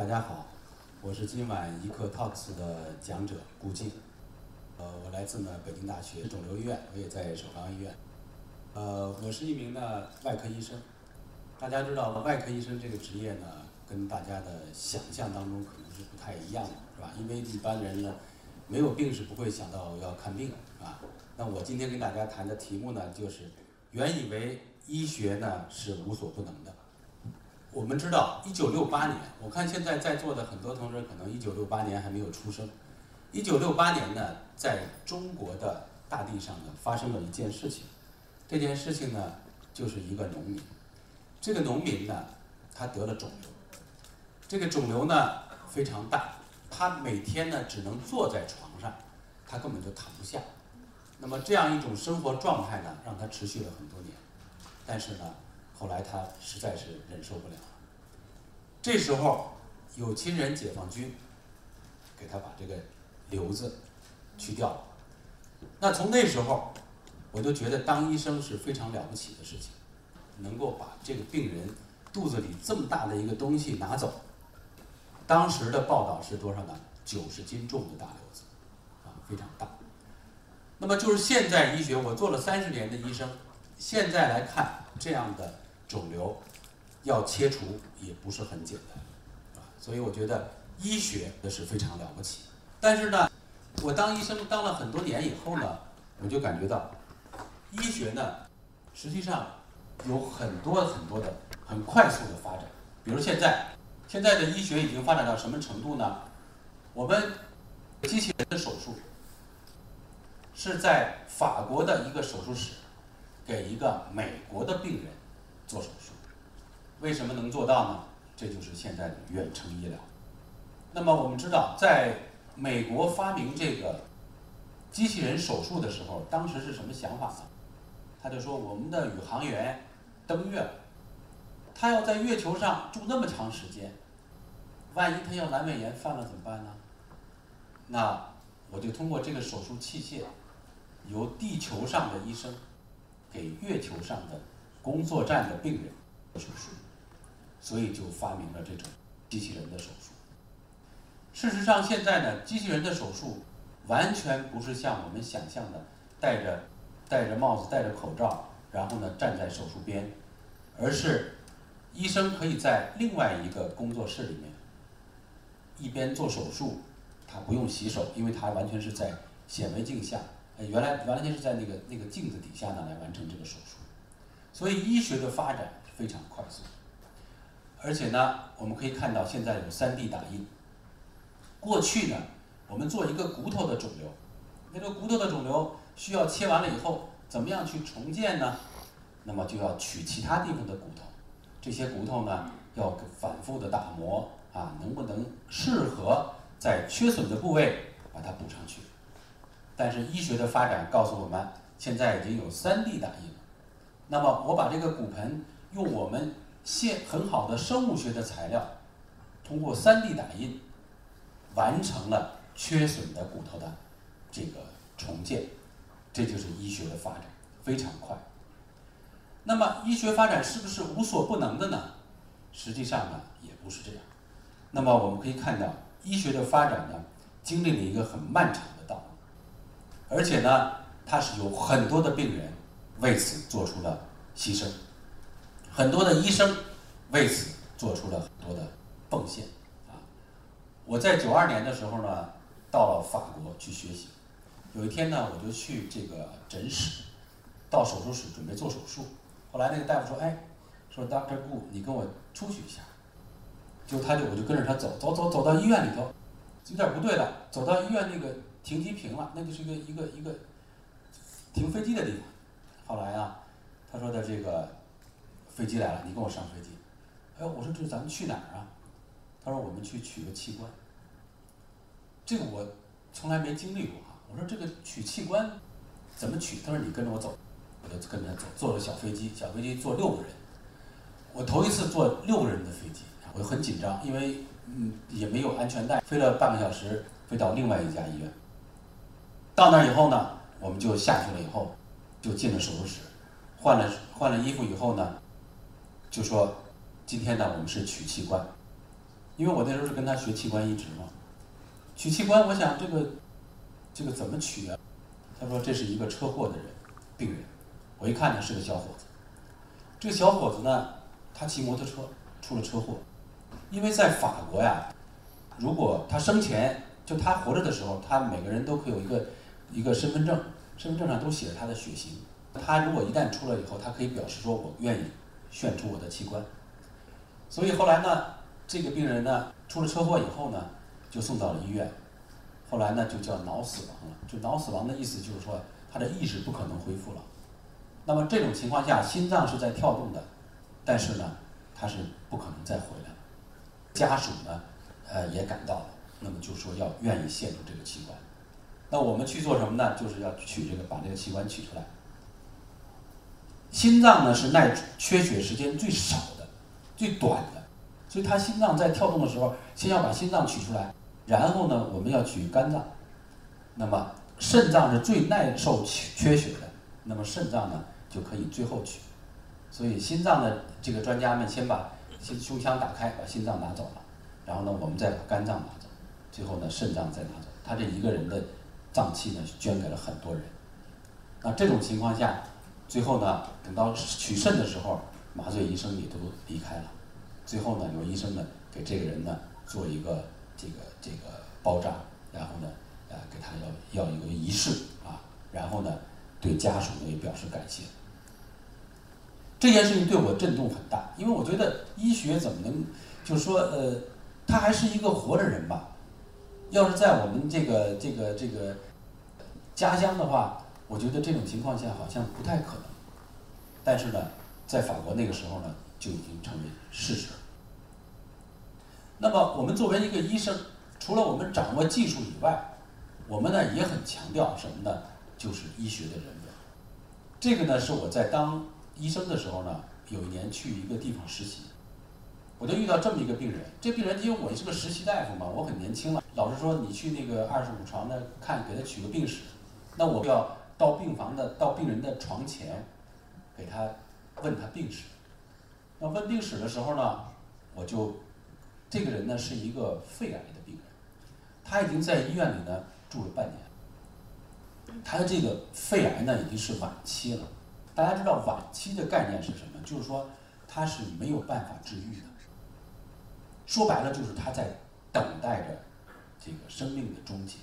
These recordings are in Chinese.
大家好，我是今晚一刻 Talks 的讲者顾静。呃，我来自呢北京大学肿瘤医院，我也在首钢医院。呃，我是一名呢外科医生。大家知道外科医生这个职业呢，跟大家的想象当中可能是不太一样的，是吧？因为一般人呢，没有病是不会想到要看病，是吧？那我今天跟大家谈的题目呢，就是原以为医学呢是无所不能的。我们知道，一九六八年，我看现在在座的很多同志可能一九六八年还没有出生。一九六八年呢，在中国的大地上呢，发生了一件事情。这件事情呢，就是一个农民。这个农民呢，他得了肿瘤。这个肿瘤呢非常大，他每天呢只能坐在床上，他根本就躺不下。那么这样一种生活状态呢，让他持续了很多年。但是呢，后来他实在是忍受不了了。这时候，有亲人解放军给他把这个瘤子去掉了。那从那时候，我就觉得当医生是非常了不起的事情，能够把这个病人肚子里这么大的一个东西拿走。当时的报道是多少呢？九十斤重的大瘤子，啊，非常大。那么就是现在医学，我做了三十年的医生，现在来看这样的肿瘤。要切除也不是很简单，啊，所以我觉得医学那是非常了不起。但是呢，我当医生当了很多年以后呢，我就感觉到，医学呢，实际上有很多很多的很快速的发展。比如现在，现在的医学已经发展到什么程度呢？我们机器人的手术是在法国的一个手术室给一个美国的病人做手术。为什么能做到呢？这就是现在的远程医疗。那么我们知道，在美国发明这个机器人手术的时候，当时是什么想法呢？他就说，我们的宇航员登月，他要在月球上住那么长时间，万一他要阑尾炎犯了怎么办呢？那我就通过这个手术器械，由地球上的医生给月球上的工作站的病人手术。所以就发明了这种机器人的手术。事实上，现在呢，机器人的手术完全不是像我们想象的戴着戴着帽子、戴着口罩，然后呢站在手术边，而是医生可以在另外一个工作室里面一边做手术，他不用洗手，因为他完全是在显微镜下，原来完全是在那个那个镜子底下呢来完成这个手术。所以医学的发展非常快速。而且呢，我们可以看到现在有 3D 打印。过去呢，我们做一个骨头的肿瘤，那个骨头的肿瘤需要切完了以后，怎么样去重建呢？那么就要取其他地方的骨头，这些骨头呢要反复的打磨啊，能不能适合在缺损的部位把它补上去？但是医学的发展告诉我们，现在已经有 3D 打印。那么我把这个骨盆用我们。现很好的生物学的材料，通过 3D 打印，完成了缺损的骨头的这个重建，这就是医学的发展，非常快。那么医学发展是不是无所不能的呢？实际上呢，也不是这样。那么我们可以看到，医学的发展呢，经历了一个很漫长的道路，而且呢，它是有很多的病人为此做出了牺牲。很多的医生为此做出了很多的奉献啊！我在九二年的时候呢，到了法国去学习。有一天呢，我就去这个诊室，到手术室准备做手术。后来那个大夫说：“哎，说 Doctor Gu，你跟我出去一下。”就他就我就跟着他走走走走到医院里头，有点不对了。走到医院那个停机坪了，那就是一个一个一个停飞机的地方。后来啊，他说的这个。飞机来了，你跟我上飞机。哎，我说这是咱们去哪儿啊？他说我们去取个器官。这个我从来没经历过啊。我说这个取器官怎么取？他说你跟着我走，我就跟着走，坐了小飞机，小飞机坐六个人。我头一次坐六个人的飞机，我就很紧张，因为嗯也没有安全带，飞了半个小时，飞到另外一家医院。到那以后呢，我们就下去了，以后就进了手术室，换了换了衣服以后呢。就说今天呢，我们是取器官，因为我那时候是跟他学器官移植嘛，取器官，我想这个这个怎么取啊？他说这是一个车祸的人，病人。我一看呢是个小伙子，这个小伙子呢，他骑摩托车出了车祸，因为在法国呀，如果他生前就他活着的时候，他每个人都可以有一个一个身份证，身份证上都写着他的血型。他如果一旦出了以后，他可以表示说我愿意献出我的器官。所以后来呢，这个病人呢出了车祸以后呢，就送到了医院，后来呢就叫脑死亡了。就脑死亡的意思就是说他的意识不可能恢复了。那么这种情况下，心脏是在跳动的，但是呢，他是不可能再回来。家属呢，呃，也赶到了，那么就说要愿意献出这个器官。那我们去做什么呢？就是要取这个，把这个器官取出来。心脏呢是耐缺血时间最少的、最短的，所以他心脏在跳动的时候，先要把心脏取出来，然后呢，我们要取肝脏。那么肾脏是最耐受缺血的。那么肾脏呢就可以最后取，所以心脏的这个专家们先把心胸腔打开，把心脏拿走了，然后呢我们再把肝脏拿走，最后呢肾脏再拿走。他这一个人的脏器呢捐给了很多人。那这种情况下，最后呢等到取肾的时候，麻醉医生也都离开了。最后呢有医生呢给这个人呢做一个这个这个包扎，然后呢呃给他要要一个仪式啊，然后呢。对家属呢也表示感谢。这件事情对我震动很大，因为我觉得医学怎么能，就是说，呃，他还是一个活的人吧。要是在我们这个这个这个家乡的话，我觉得这种情况下好像不太可能。但是呢，在法国那个时候呢，就已经成为事实。那么我们作为一个医生，除了我们掌握技术以外，我们呢也很强调什么呢？就是医学的人文，这个呢是我在当医生的时候呢，有一年去一个地方实习，我就遇到这么一个病人。这病人因为我是个实习大夫嘛，我很年轻了。老师说你去那个二十五床的看，给他取个病史，那我就要到病房的到病人的床前，给他问他病史。那问病史的时候呢，我就这个人呢是一个肺癌的病人，他已经在医院里呢住了半年。他的这个肺癌呢已经是晚期了，大家知道晚期的概念是什么？就是说他是没有办法治愈的。说白了就是他在等待着这个生命的终结。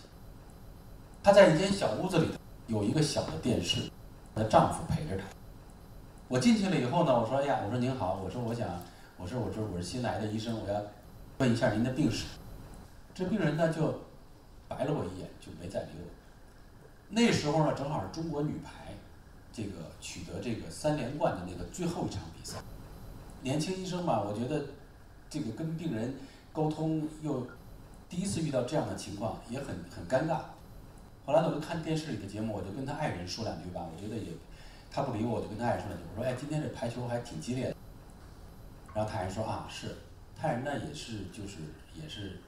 她在一间小屋子里头有一个小的电视，她的丈夫陪着她。我进去了以后呢，我说：“哎呀，我说您好，我说我想，我说我说我是新来的医生，我要问一下您的病史。”这病人呢就白了我一眼，就没再理我。那时候呢，正好是中国女排这个取得这个三连冠的那个最后一场比赛。年轻医生嘛，我觉得这个跟病人沟通又第一次遇到这样的情况，也很很尴尬。后来呢，我就看电视里的节目，我就跟他爱人说两句吧。我觉得也他不理我，我就跟他爱人说两句。我说：“哎，今天这排球还挺激烈的。”然后他爱人说：“啊，是。”他人呢也是就是也是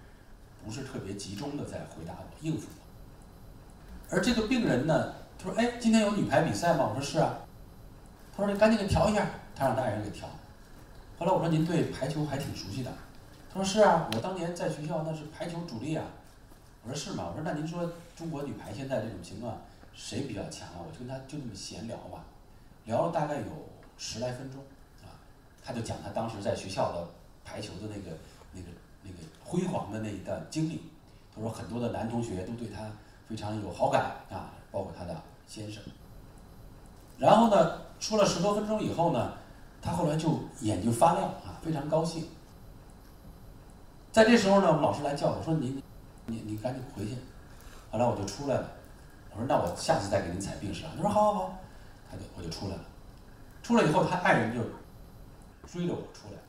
不是特别集中的在回答我，应付我。而这个病人呢，他说：“哎，今天有女排比赛吗？”我说：“是啊。”他说：“你赶紧给调一下。”他让他爱人给调。后来我说：“您对排球还挺熟悉的。”他说：“是啊，我当年在学校那是排球主力啊。”我说：“是吗？”我说：“那您说中国女排现在这种情况，谁比较强啊？”我就跟他就这么闲聊吧，聊了大概有十来分钟啊，他就讲他当时在学校的排球的那个那个那个辉煌的那一段经历。他说很多的男同学都对他。非常有好感啊，包括他的先生。然后呢，说了十多分钟以后呢，他后来就眼睛发亮啊，非常高兴。在这时候呢，我们老师来叫我说：“你，你，你赶紧回去。”后来我就出来了。我说：“那我下次再给您采病史啊。”他说：“好好好。”他就我就出来了。出来以后，他爱人就追着我出来，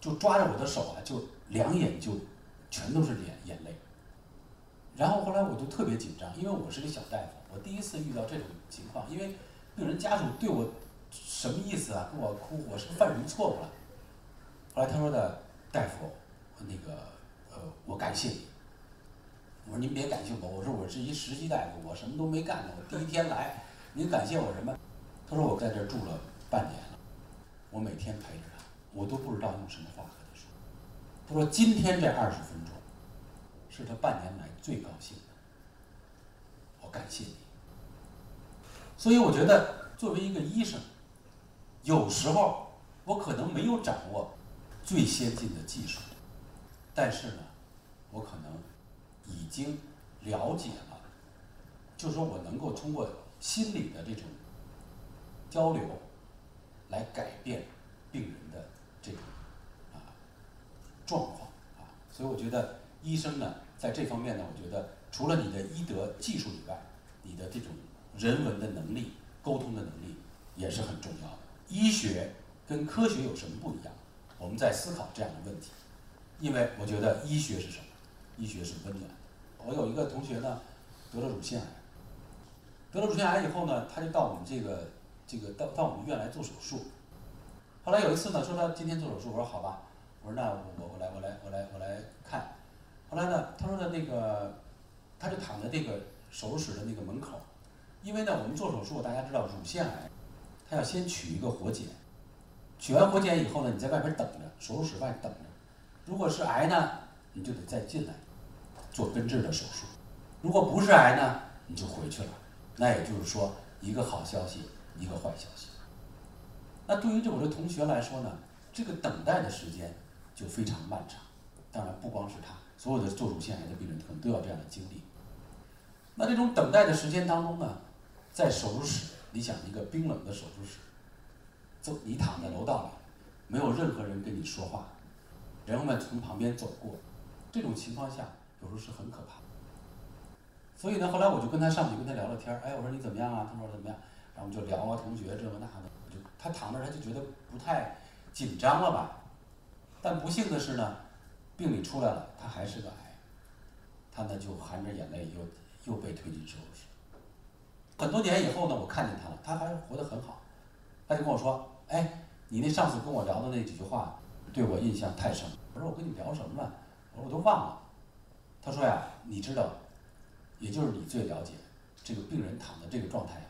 就抓着我的手啊，就两眼就全都是眼眼泪。然后后来我就特别紧张，因为我是个小大夫，我第一次遇到这种情况，因为病人家属对我什么意思啊？跟我哭，我是犯什么错误了？后来他说的大夫，那个呃，我感谢你。我说您别感谢我，我说我是一实习大夫，我什么都没干呢，我第一天来，您感谢我什么？他说我在这住了半年了，我每天陪着他，我都不知道用什么话和他说。他说今天这二十分钟是他半年来最高兴的，我感谢你。所以我觉得作为一个医生，有时候我可能没有掌握最先进的技术，但是呢，我可能已经了解了，就是说我能够通过心理的这种交流来改变病人的这种啊状况啊，所以我觉得医生呢，在这方面呢，我觉得除了你的医德技术以外，你的这种人文的能力、沟通的能力也是很重要的。医学跟科学有什么不一样？我们在思考这样的问题，因为我觉得医学是什么？医学是温暖。我有一个同学呢，得了乳腺癌，得了乳腺癌以后呢，他就到我们这个这个到到我们医院来做手术。后来有一次呢，说他今天做手术，我说好吧，我说那我我来我来我来我来看。后来呢，他说的那个，他就躺在这个手术室的那个门口，因为呢，我们做手术，大家知道乳腺癌，他要先取一个活检，取完活检以后呢，你在外边等着，手术室外等着。如果是癌呢，你就得再进来做根治的手术；如果不是癌呢，你就回去了。那也就是说，一个好消息，一个坏消息。那对于这我的同学来说呢，这个等待的时间就非常漫长。当然，不光是他，所有的做乳腺癌的病人可能都要这样的经历。那这种等待的时间当中呢，在手术室，你想一个冰冷的手术室，走，你躺在楼道里，没有任何人跟你说话，人们从旁边走过，这种情况下有时候是很可怕的。所以呢，后来我就跟他上去跟他聊聊天儿，哎，我说你怎么样啊？他说怎么样？然后我们就聊啊，同学这个那的，就他躺那他就觉得不太紧张了吧？但不幸的是呢，病理出来了，他还是个癌，他呢就含着眼泪又又被推进手术室。很多年以后呢，我看见他了，他还活得很好。他就跟我说：“哎，你那上次跟我聊的那几句话，对我印象太深了。”我说：“我跟你聊什么了？”我说：“我都忘了。”他说：“呀，你知道，也就是你最了解这个病人躺的这个状态呀，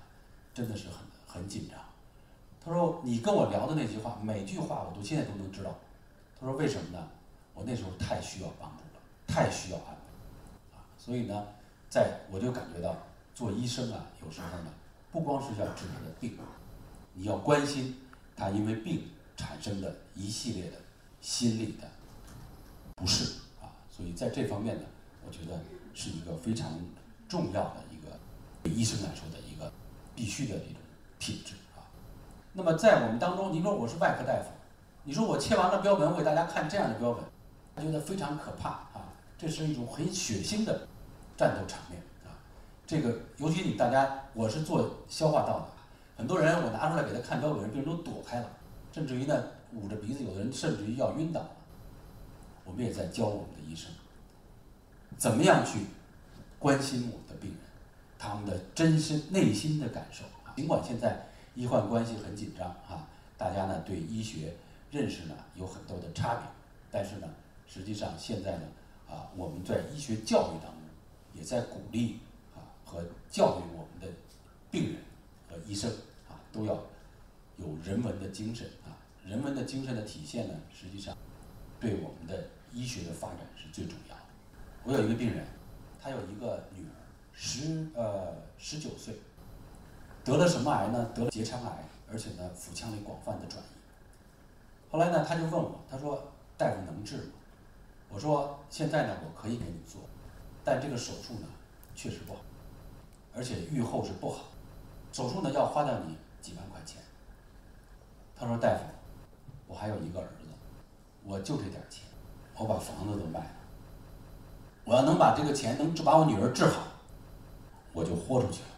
真的是很很紧张。”他说：“你跟我聊的那句话，每句话我都现在都能知道。”他说：“为什么呢？我那时候太需要帮助了，太需要安慰啊！所以呢，在我就感觉到。”做医生啊，有时候呢，不光是要治他的病，你要关心他因为病产生的一系列的心理的不适啊，所以在这方面呢，我觉得是一个非常重要的一个对医生来说的一个必须的一种品质啊。那么在我们当中，你说我是外科大夫，你说我切完了标本，我给大家看这样的标本，觉得非常可怕啊，这是一种很血腥的战斗场面。这个尤其你大家，我是做消化道的，很多人我拿出来给他看标本，病人都躲开了，甚至于呢捂着鼻子，有的人甚至于要晕倒。我们也在教我们的医生，怎么样去关心我们的病人，他们的真心内心的感受。尽管现在医患关系很紧张啊，大家呢对医学认识呢有很多的差别，但是呢，实际上现在呢啊，我们在医学教育当中也在鼓励。和教育我们的病人和医生啊，都要有人文的精神啊。人文的精神的体现呢，实际上对我们的医学的发展是最重要的。我有一个病人，他有一个女儿，十呃十九岁，得了什么癌呢？得了结肠癌，而且呢腹腔里广泛的转移。后来呢，他就问我，他说：“大夫能治吗？”我说：“现在呢，我可以给你做，但这个手术呢，确实不好。”而且愈后是不好，手术呢要花掉你几万块钱。他说：“大夫，我还有一个儿子，我就这点钱，我把房子都卖了。我要能把这个钱能治把我女儿治好，我就豁出去了。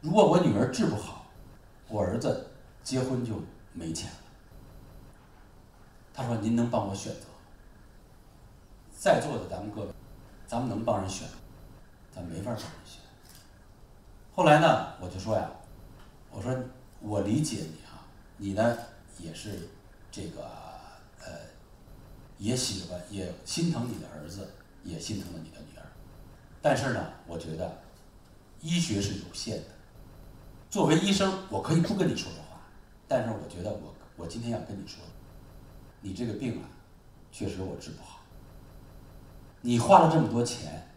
如果我女儿治不好，我儿子结婚就没钱了。”他说：“您能帮我选择？在座的咱们各位，咱们能帮人选，咱没法帮人选。”后来呢，我就说呀，我说我理解你啊，你呢也是这个呃，也喜欢也心疼你的儿子，也心疼了你的女儿，但是呢，我觉得医学是有限的。作为医生，我可以不跟你说这话，但是我觉得我我今天要跟你说，你这个病啊，确实我治不好。你花了这么多钱，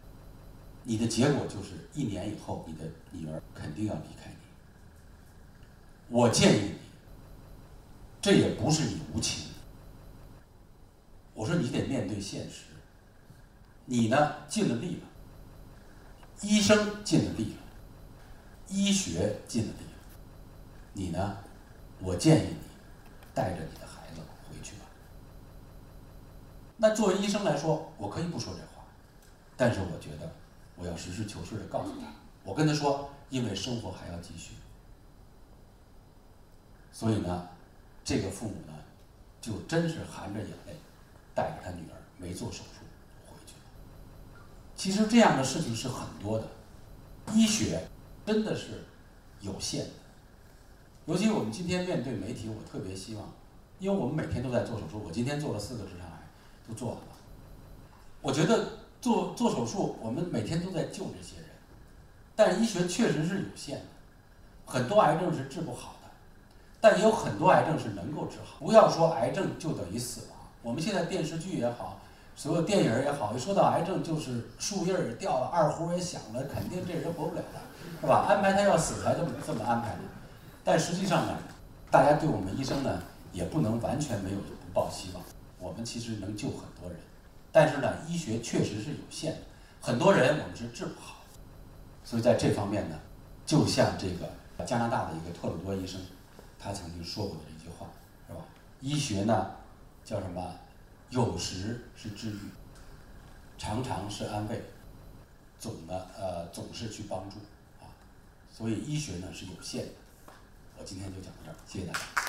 你的结果就是一年以后，你的女儿肯定要离开你。我建议你，这也不是你无情，我说你得面对现实。你呢尽了力了，医生尽了力了，医学尽了力了，你呢，我建议你带着你的孩子回去吧。那作为医生来说，我可以不说这话，但是我觉得我要实事求是的告诉他，我跟他说，因为生活还要继续，所以呢，这个父母呢，就真是含着眼泪，带着他女儿没做手术回去了。其实这样的事情是很多的，医学真的是有限的，尤其我们今天面对媒体，我特别希望，因为我们每天都在做手术，我今天做了四个直肠癌，都做完了。我觉得做做手术，我们每天都在救这些人，但医学确实是有限的，很多癌症是治不好的，但也有很多癌症是能够治好。不要说癌症就等于死亡，我们现在电视剧也好，所有电影也好，一说到癌症就是树叶儿也掉了，二胡也响了，肯定这人活不了了，是吧？安排他要死才这么这么安排的。但实际上呢，大家对我们医生呢也不能完全没有不抱希望，我们其实能救很多人。但是呢，医学确实是有限的，很多人我们是治不好，所以在这方面呢，就像这个加拿大的一个特鲁多医生，他曾经说过的一句话，是吧？医学呢，叫什么？有时是治愈，常常是安慰，总呢呃总是去帮助啊，所以医学呢是有限的。我今天就讲到这儿，谢谢大家。